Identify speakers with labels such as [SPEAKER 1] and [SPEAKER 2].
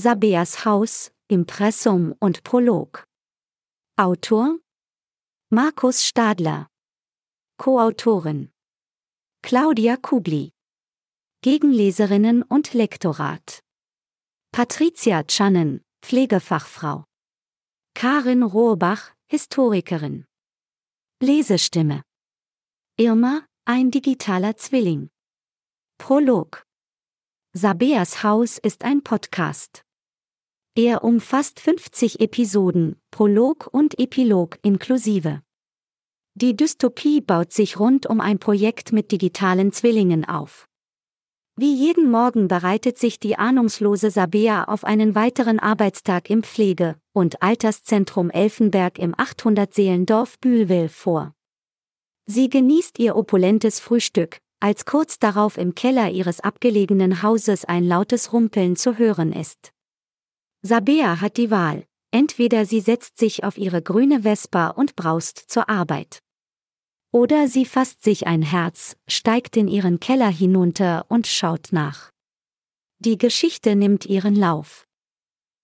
[SPEAKER 1] Sabeas Haus, Impressum und Prolog. Autor Markus Stadler. Co-Autorin Claudia Kugli. Gegenleserinnen und Lektorat. Patricia Channen, Pflegefachfrau. Karin Rohrbach, Historikerin. Lesestimme. Irma, ein digitaler Zwilling. Prolog. Sabeas Haus ist ein Podcast. Er umfasst 50 Episoden, Prolog und Epilog inklusive. Die Dystopie baut sich rund um ein Projekt mit digitalen Zwillingen auf. Wie jeden Morgen bereitet sich die ahnungslose Sabea auf einen weiteren Arbeitstag im Pflege- und Alterszentrum Elfenberg im 800-Seelendorf Bühlwil vor. Sie genießt ihr opulentes Frühstück, als kurz darauf im Keller ihres abgelegenen Hauses ein lautes Rumpeln zu hören ist. Sabea hat die Wahl, entweder sie setzt sich auf ihre grüne Vespa und braust zur Arbeit. Oder sie fasst sich ein Herz, steigt in ihren Keller hinunter und schaut nach. Die Geschichte nimmt ihren Lauf.